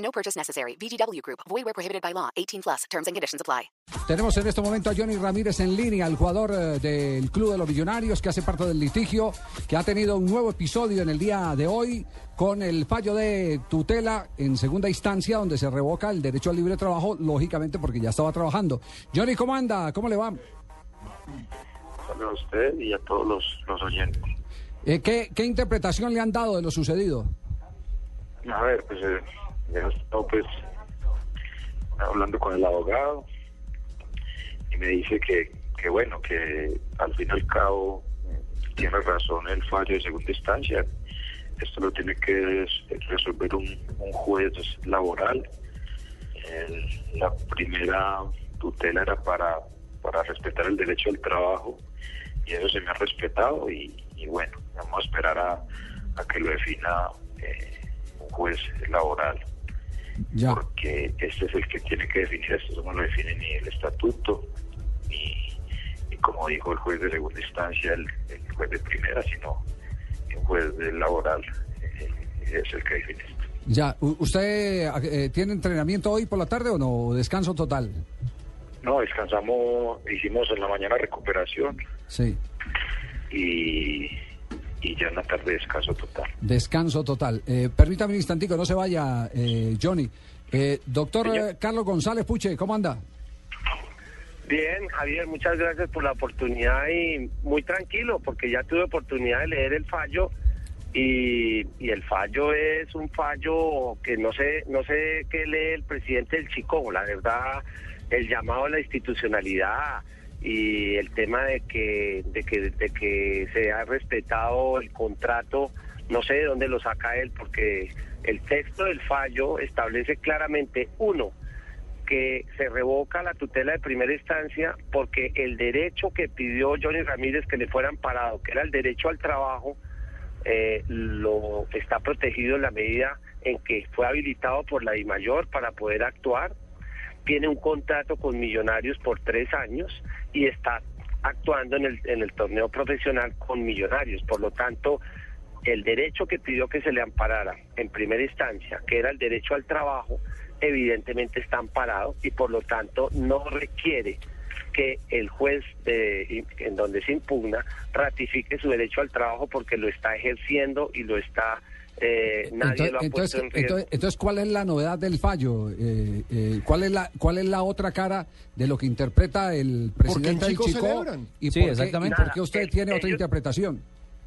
No purchase necessary. VGW Group. Void where prohibited by law. 18 plus. Terms and conditions apply. Tenemos en este momento a Johnny Ramírez en línea, el jugador eh, del Club de los Millonarios que hace parte del litigio, que ha tenido un nuevo episodio en el día de hoy con el fallo de tutela en segunda instancia donde se revoca el derecho al libre trabajo, lógicamente porque ya estaba trabajando. Johnny, ¿cómo anda? ¿Cómo le va? Saludos a usted y a todos los, los oyentes. Eh, ¿qué, ¿Qué interpretación le han dado de lo sucedido? A ver, pues eh, he estado pues hablando con el abogado y me dice que, que bueno, que al fin y al cabo tiene razón el fallo de segunda instancia. Esto lo tiene que res- resolver un, juez laboral. La primera tutela era para, para respetar el derecho al trabajo y eso se me ha respetado y, y bueno, vamos a esperar a, a que lo defina eh, un juez laboral Ya. porque este es el que tiene que definir esto, no lo define ni el estatuto, ni, ni como dijo el juez de segunda instancia, el, el juez de primera, sino un juez laboral, eh, es el que define esto. Ya. ¿Usted eh, tiene entrenamiento hoy por la tarde o no? ¿O ¿Descanso total? No, descansamos, hicimos en la mañana recuperación Sí. y, y ya en la tarde descanso total. Descanso total. Eh, permítame un instantico, no se vaya, eh, Johnny. Eh, doctor Señor. eh, Carlos González Puche, ¿cómo anda? Bien, Javier, muchas gracias por la oportunidad y muy tranquilo porque ya tuve oportunidad de leer el fallo y, y el fallo es un fallo que no sé no sé qué lee el presidente del Chico, la verdad el llamado a la institucionalidad y el tema de que de que de que se ha respetado el contrato, no sé de dónde lo saca él porque el texto del fallo establece claramente uno que se revoca la tutela de primera instancia porque el derecho que pidió Johnny Ramírez que le fuera amparado, que era el derecho al trabajo, eh, lo está protegido en la medida en que fue habilitado por la DIMAYOR para poder actuar, tiene un contrato con Millonarios por tres años y está actuando en el, en el torneo profesional con Millonarios. Por lo tanto, el derecho que pidió que se le amparara en primera instancia, que era el derecho al trabajo, evidentemente está amparado y por lo tanto no requiere que el juez de- en donde se impugna ratifique su derecho al trabajo porque lo está ejerciendo y lo está eh, nadie Entonces, lo ha entonces, puesto en riesgo. entonces- entonces, ¿cuál es la novedad del fallo? Eh, eh, ¿cuál, es la, ¿Cuál es la otra cara de lo que interpreta el presidente del Chico. ¿Y, Sí, por qué, exactamente. ¿Y por qué usted Nada, tiene eh, otra interpretación?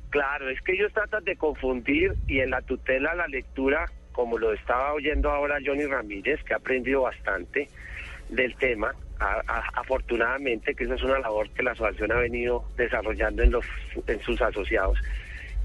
Claro, es que ellos tratan de confundir y en la tutela la lectura, como lo estaba oyendo ahora Johnny Ramírez, que ha aprendido bastante del tema, a- a- afortunadamente, que esa es una labor que la asociación ha venido desarrollando en, los, en sus asociados.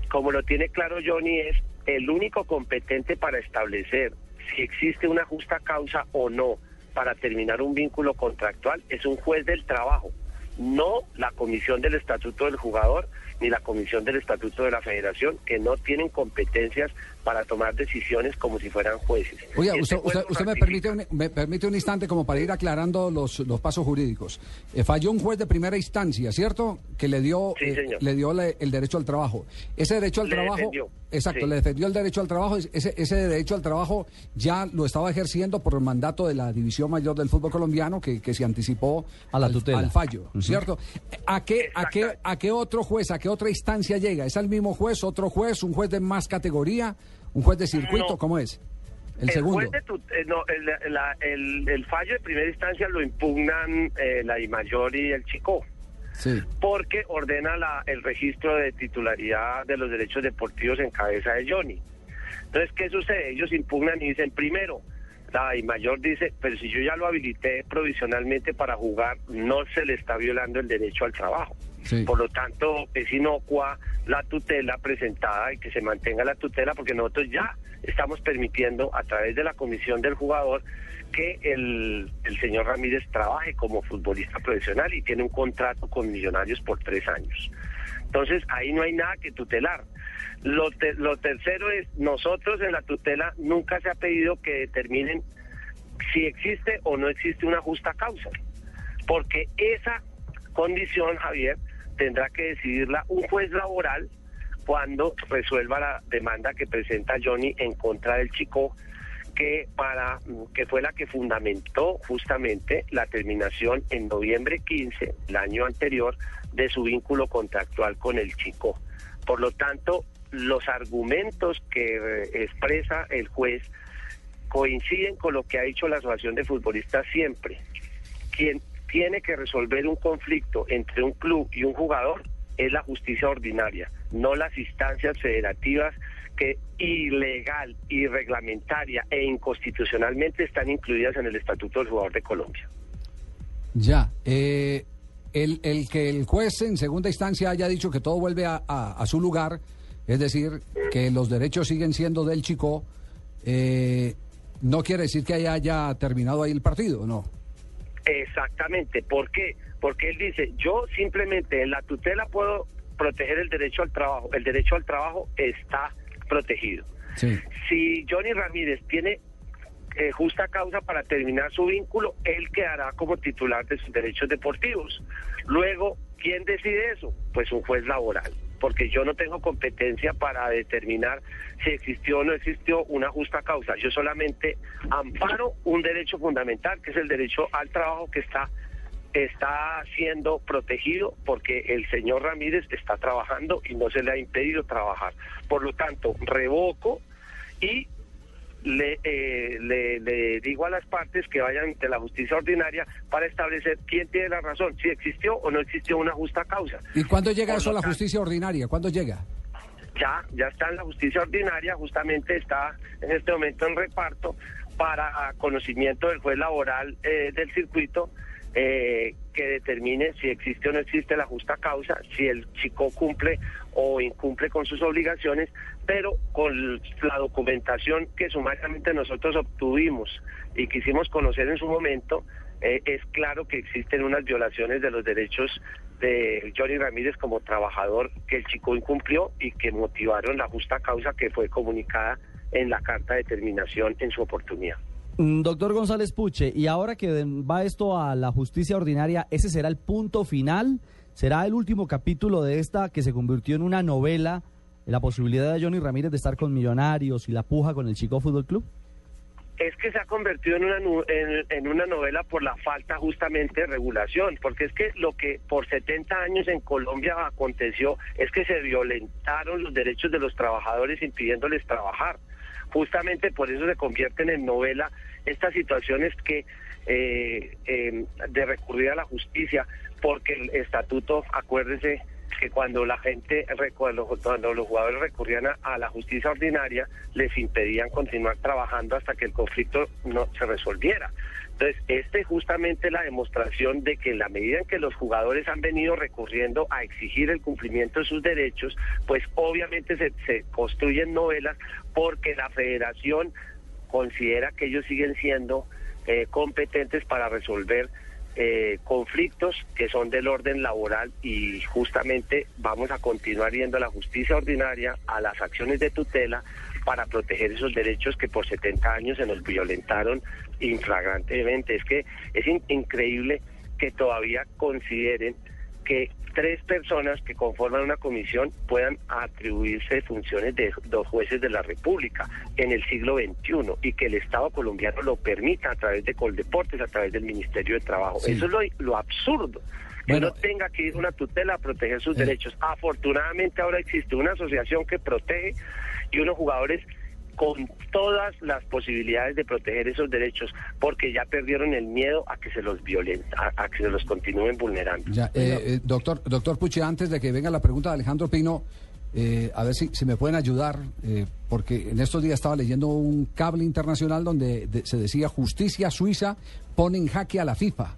Como lo tiene claro Johnny, es el único competente para establecer si existe una justa causa o no para terminar un vínculo contractual, es un juez del trabajo no la comisión del estatuto del jugador ni la comisión del estatuto de la federación, que no tienen competencias para tomar decisiones como si fueran jueces. Oiga, Este usted, usted, usted me, permite un, me permite un instante como para ir aclarando los, los pasos jurídicos. Eh, falló un juez de primera instancia, ¿cierto? Que le dio, Sí, eh, le dio le- el derecho al trabajo. Ese derecho al Le trabajo, defendió, exacto, sí. le defendió el derecho al trabajo. Ese, ese derecho al trabajo ya lo estaba ejerciendo por el mandato de la División Mayor del Fútbol Colombiano, que, que se anticipó A la al- tutela. al fallo, ¿cierto? ¿A qué, a, qué. ¿A qué otro juez, a qué otra instancia llega? ¿Es al mismo juez, otro juez, un juez de más categoría, un juez de circuito? No. ¿Cómo es? El, El, segundo. juez de tut- eh, no, el, la- el- el fallo de primera instancia lo impugnan eh, la DIMAYOR y el Chico. Sí. porque ordena la- el registro de titularidad de los derechos deportivos en cabeza de Johnny. Entonces, ¿qué sucede? Ellos impugnan y dicen, primero, la I mayor dice, pero si yo ya lo habilité provisionalmente para jugar, no se le está violando el derecho al trabajo. Sí. Por lo tanto, es inocua la tutela presentada y que se mantenga la tutela porque nosotros ya estamos permitiendo a través de la comisión del jugador que el, el señor Ramírez trabaje como futbolista profesional y tiene un contrato con Millonarios por tres años. Entonces, ahí no hay nada que tutelar. Lo, te- lo tercero es, nosotros en la tutela nunca se ha pedido que determinen si existe o no existe una justa causa, porque esa condición, Javier, tendrá que decidirla un juez laboral cuando resuelva la demanda que presenta Johnny en contra del chico que para que fue la que fundamentó justamente la terminación en noviembre 15 el año anterior de su vínculo contractual con el chico. Por lo tanto, los argumentos que eh, expresa el juez coinciden con lo que ha dicho la Asociación de Futbolistas siempre. Quien tiene que resolver un conflicto entre un club y un jugador es la justicia ordinaria, no las instancias federativas que ilegal, irreglamentaria e inconstitucionalmente están incluidas en el Estatuto del Jugador de Colombia. Ya. eh, el, el que el juez en segunda instancia haya dicho que todo vuelve a, a- a su lugar, es decir, que los derechos siguen siendo del chico, eh, no quiere decir que haya, haya terminado ahí el partido, ¿no? Exactamente. ¿Por qué? Porque él dice, yo simplemente en la tutela puedo proteger el derecho al trabajo. El derecho al trabajo está protegido. Sí. Si Johnny Ramírez tiene eh, justa causa para terminar su vínculo, él quedará como titular de sus derechos deportivos. Luego, ¿quién decide eso? Pues un juez laboral, porque yo no tengo competencia para determinar si existió o no existió una justa causa. Yo solamente amparo un derecho fundamental, que es el derecho al trabajo que está está siendo protegido porque el señor Ramírez está trabajando y no se le ha impedido trabajar. Por lo tanto, revoco y le, eh, le, le digo a las partes que vayan ante la justicia ordinaria para establecer quién tiene la razón, si existió o no existió una justa causa. ¿Y cuándo llega Por eso a la justicia ordinaria? ¿Cuándo llega? Ya, ya está en la justicia ordinaria, justamente está en este momento en reparto para conocimiento del juez laboral eh, del circuito eh, que determine si existe o no existe la justa causa, si el chico cumple o incumple con sus obligaciones, pero con la documentación que sumariamente nosotros obtuvimos y quisimos conocer en su momento, eh, es claro que existen unas violaciones de los derechos de Johnny Ramírez como trabajador que el chico incumplió y que motivaron la justa causa que fue comunicada en la carta de terminación en su oportunidad. Mm, Doctor González Puche, y ahora que va esto a la justicia ordinaria, ¿ese será el punto final? ¿Será el último capítulo de esta que se convirtió en una novela, la posibilidad de Johnny Ramírez de estar con Millonarios y la puja con el Chico Fútbol Club? es que se ha convertido en una, en, en una novela por la falta justamente de regulación, porque es que lo que por 70 años en Colombia aconteció es que se violentaron los derechos de los trabajadores impidiéndoles trabajar. Justamente por eso se convierten en novela estas situaciones que eh, eh, de recurrir a la justicia, porque el estatuto, acuérdense, que cuando la gente, cuando, cuando los jugadores recurrían a, la justicia ordinaria, les impedían continuar trabajando hasta que el conflicto no se resolviera. Entonces, este es justamente la demostración de que en la medida en que los jugadores han venido recurriendo a exigir el cumplimiento de sus derechos, pues obviamente se, se construyen novelas porque la federación considera que ellos siguen siendo eh, competentes para resolver eh, conflictos que son del orden laboral y justamente vamos a continuar yendo a la justicia ordinaria, a las acciones de tutela para proteger esos derechos que por 70 años se nos violentaron inflagrantemente. Es que es in- increíble que todavía consideren que tres personas que conforman una comisión puedan atribuirse funciones de dos jueces de la República en el siglo XXI y que el Estado colombiano lo permita a través de Coldeportes, a través del Ministerio de Trabajo. Sí. Eso es lo, lo absurdo. Que no tenga que ir una tutela a proteger sus eh. derechos. Afortunadamente ahora existe una asociación que protege y unos jugadores con todas las posibilidades de proteger esos derechos, porque ya perdieron el miedo a que se los violen, a, a que se los continúen vulnerando. Ya, eh, eh, doctor, doctor Puche, antes de que venga la pregunta de Alejandro Pino, eh, a ver si, si me pueden ayudar, eh, porque en estos días estaba leyendo un cable internacional donde de- se decía justicia suiza pone en jaque a la FIFA.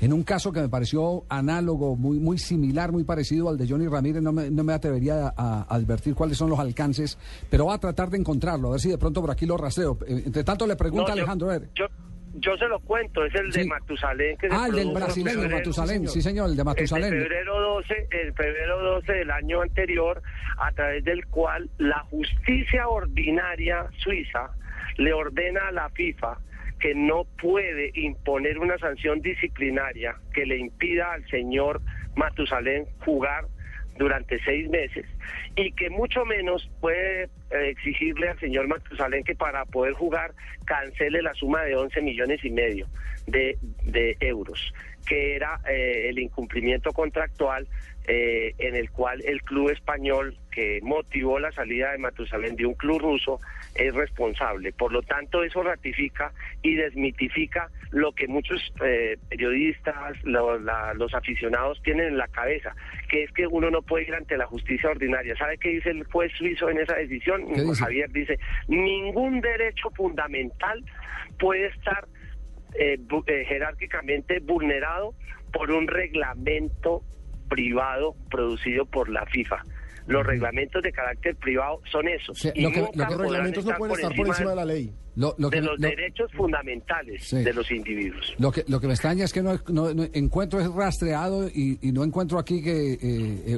En un caso que me pareció análogo, muy, muy similar, muy parecido al de Johnny Ramírez, no me, no me atrevería a, a advertir cuáles son los alcances, pero va a tratar de encontrarlo, a ver si de pronto por aquí lo rastreo. Eh, Entre tanto le pregunta No, yo- Alejandro, a ver. Yo, yo se lo cuento, es el de Sí. Matusalén. Que se Ah, el del brasileño, febrero. Matusalén, sí señor, el de Matusalén. febrero 12, en febrero 12 del año anterior, a través del cual la justicia ordinaria suiza le ordena a la FIFA que no puede imponer una sanción disciplinaria que le impida al señor Matusalén jugar durante seis meses y que mucho menos puede eh, exigirle al señor Matusalén que para poder jugar cancele la suma de 11 millones y medio de, de euros, que era eh, el incumplimiento contractual eh, en el cual el club español que motivó la salida de Matusalén de un club ruso es responsable. Por lo tanto, eso ratifica y desmitifica lo que muchos eh, periodistas, lo- la- los aficionados tienen en la cabeza, que es que uno no puede ir ante la justicia ordinaria. ¿Sabe qué dice el juez suizo en esa decisión? Javier dice, ningún derecho fundamental puede estar eh, bu- eh, jerárquicamente vulnerado por un reglamento privado producido por la FIFA. Los reglamentos de carácter privado son esos. Sí, y lo que- nunca lo que- Los reglamentos no pueden estar por encima de la ley. Lo, lo de los lo- derechos fundamentales Sí. de los individuos. Lo que, lo que me extraña es que no, no- no encuentro es rastreado y, y no encuentro aquí que eh,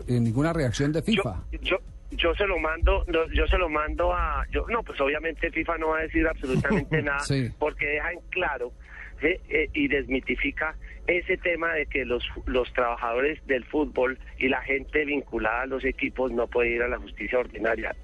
eh, ninguna reacción de FIFA. yo, yo se lo mando, no, yo se lo mando a, yo, no, pues obviamente FIFA no va a decir absolutamente nada, Sí. porque deja en claro ¿sí? Eh, y desmitifica ese tema de que los, los trabajadores del fútbol y la gente vinculada a los equipos no puede ir a la justicia ordinaria.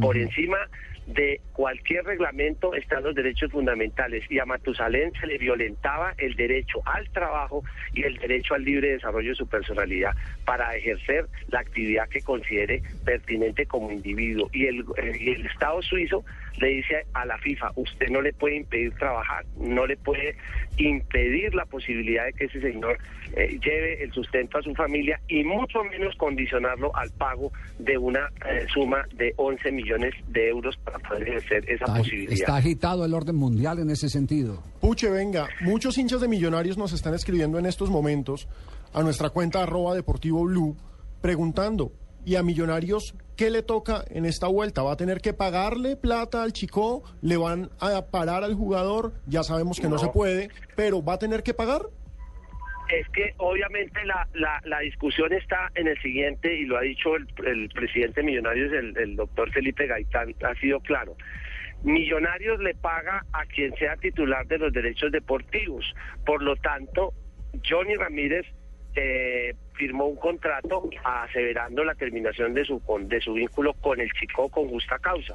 Por encima de cualquier reglamento están los derechos fundamentales y a Matusalén se le violentaba el derecho al trabajo y el derecho al libre desarrollo de su personalidad para ejercer la actividad que considere pertinente como individuo. Y el, eh, y el Estado suizo le dice a la FIFA, usted no le puede impedir trabajar, no le puede impedir la posibilidad de que ese señor eh, lleve el sustento a su familia y mucho menos condicionarlo al pago de una eh, suma de 11 millones de euros para poder ejercer esa Está, posibilidad. está agitado el orden mundial en ese sentido. Puche, venga, muchos hinchas de Millonarios nos están escribiendo en estos momentos a nuestra cuenta arroba deportivo blue preguntando, ¿y a Millonarios qué le toca en esta vuelta? ¿Va a tener que pagarle plata al chico? ¿Le van a parar al jugador? Ya sabemos que no, No. se puede, pero ¿va a tener que pagar? Es que obviamente la, la, la discusión está en el siguiente, y lo ha dicho el, el presidente de Millonarios, el, el doctor Felipe Gaitán, ha sido claro. Millonarios le paga a quien sea titular de los derechos deportivos. Por lo tanto, Johnny Ramírez eh, firmó un contrato aseverando la terminación de su de su vínculo con el Chico con justa causa.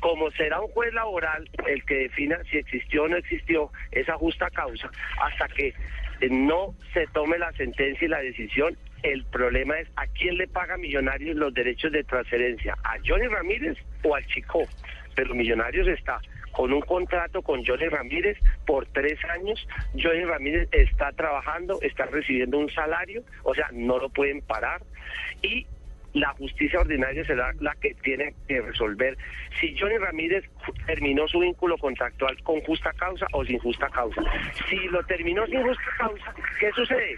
Como será un juez laboral el que defina si existió o no existió esa justa causa, hasta que no se tome la sentencia y la decisión, el problema es a quién le paga Millonarios los derechos de transferencia, a Johnny Ramírez o al Chico. Pero Millonarios está con un contrato con Johnny Ramírez por tres años. Johnny Ramírez está trabajando, está recibiendo un salario, o sea, no lo pueden parar. Y la justicia ordinaria será la que tiene que resolver si Johnny Ramírez terminó su vínculo contractual con justa causa o sin justa causa. Si lo terminó sin justa causa, ¿qué sucede?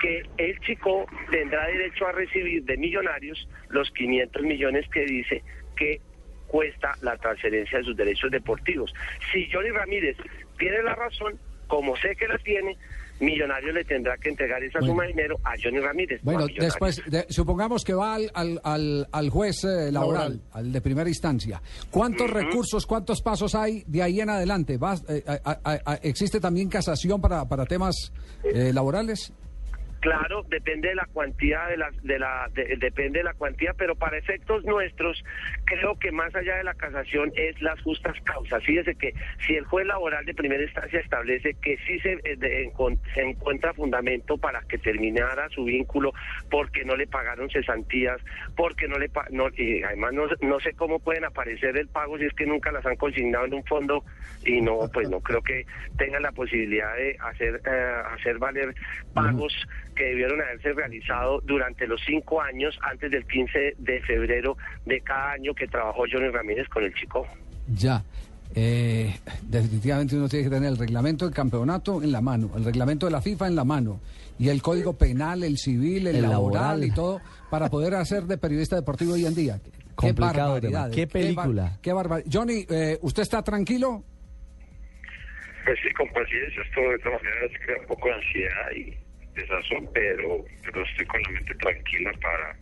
que el chico tendrá derecho a recibir de millonarios los 500 millones que dice que cuesta la transferencia de sus derechos deportivos. Si Johnny Ramírez tiene la razón, como sé que la tiene, Millonarios le tendrá que entregar esa Bueno. suma de dinero a Johnny Ramírez. Bueno, después, de- supongamos que va al, al, al, al juez eh, laboral, Laboral. al de primera instancia. ¿Cuántos recursos, cuántos pasos hay de ahí en adelante? ¿Va, eh, a- a- a- ¿Existe también casación para, para temas eh, laborales? Claro, depende de la cuantía de la, de la de- depende de la cuantía, pero para efectos nuestros creo que más allá de la casación es las justas causas. Fíjese que si el juez laboral de primera instancia establece que sí se, eh, de- se encuentra fundamento para que terminara su vínculo porque no le pagaron cesantías, porque no le no, y además no, no sé cómo pueden aparecer el pago si es que nunca las han consignado en un fondo y no pues no creo que tengan la posibilidad de hacer eh, hacer valer pagos que debieron haberse realizado durante los cinco años antes del 15 de febrero de cada año que trabajó Johnny Ramírez con el Chico. Ya. Eh, definitivamente uno tiene que tener el reglamento del campeonato en la mano, el reglamento de la FIFA en la mano y el código penal, el civil, el, El laboral, laboral. y todo para poder hacer de periodista deportivo hoy en día. Qué Complicado barbaridad, tema. Qué bar- película. Qué Johnny, eh, ¿usted está tranquilo? Pues sí, con paciencia, esto de todas maneras crea un poco de ansiedad y desazón, pero, pero estoy con la mente tranquila para,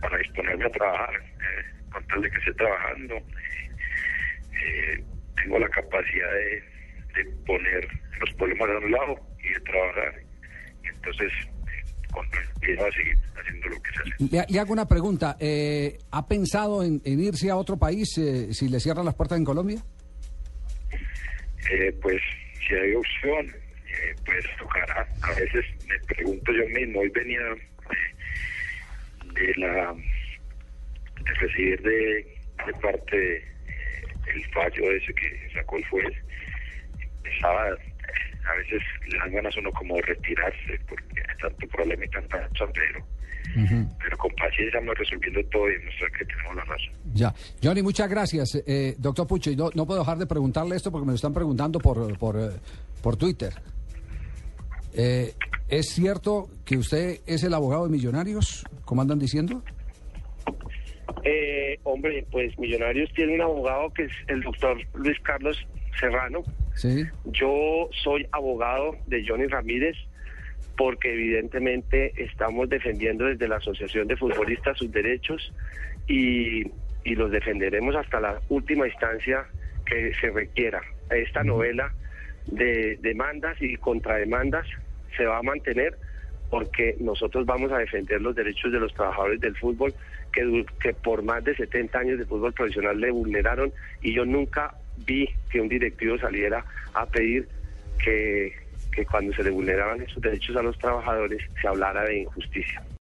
para disponerme a trabajar, eh, con tal de que esté trabajando. eh, tengo la capacidad de, de poner los problemas a un lado y de trabajar. Entonces, seguir haciendo lo que se hace. Le, le hago una pregunta. eh, ¿Ha pensado en, en irse a otro país eh, si le cierran las puertas en Colombia? Eh, pues si hay opción, eh, pues tocará. A veces me pregunto yo mismo, hoy venía de, de la de recibir de, de parte eh, el fallo ese que sacó el juez. Pensaba, eh, a veces le dan ganas a uno como retirarse porque hay tanto problema y tanta cosa, pero, pero con paciencia vamos resolviendo todo y demostrar que tenemos la razón. Ya. Johnny, muchas gracias. Eh, doctor Pucho, y no, no puedo dejar de preguntarle esto porque me lo están preguntando por, por, por Twitter. Eh, ¿Es cierto que usted es el abogado de Millonarios, como andan diciendo? Eh, hombre, pues Millonarios tiene un abogado que es el doctor Luis Carlos Serrano. Sí. Yo soy abogado de Johnny Ramírez porque evidentemente estamos defendiendo desde la Asociación de Futbolistas sus derechos y, y los defenderemos hasta la última instancia que se requiera. Esta novela de demandas y contrademandas se va a mantener porque nosotros vamos a defender los derechos de los trabajadores del fútbol que, que por más de 70 años de fútbol profesional le vulneraron y yo nunca vi que un directivo saliera a pedir que, que cuando se le vulneraban esos derechos a los trabajadores se hablara de injusticia.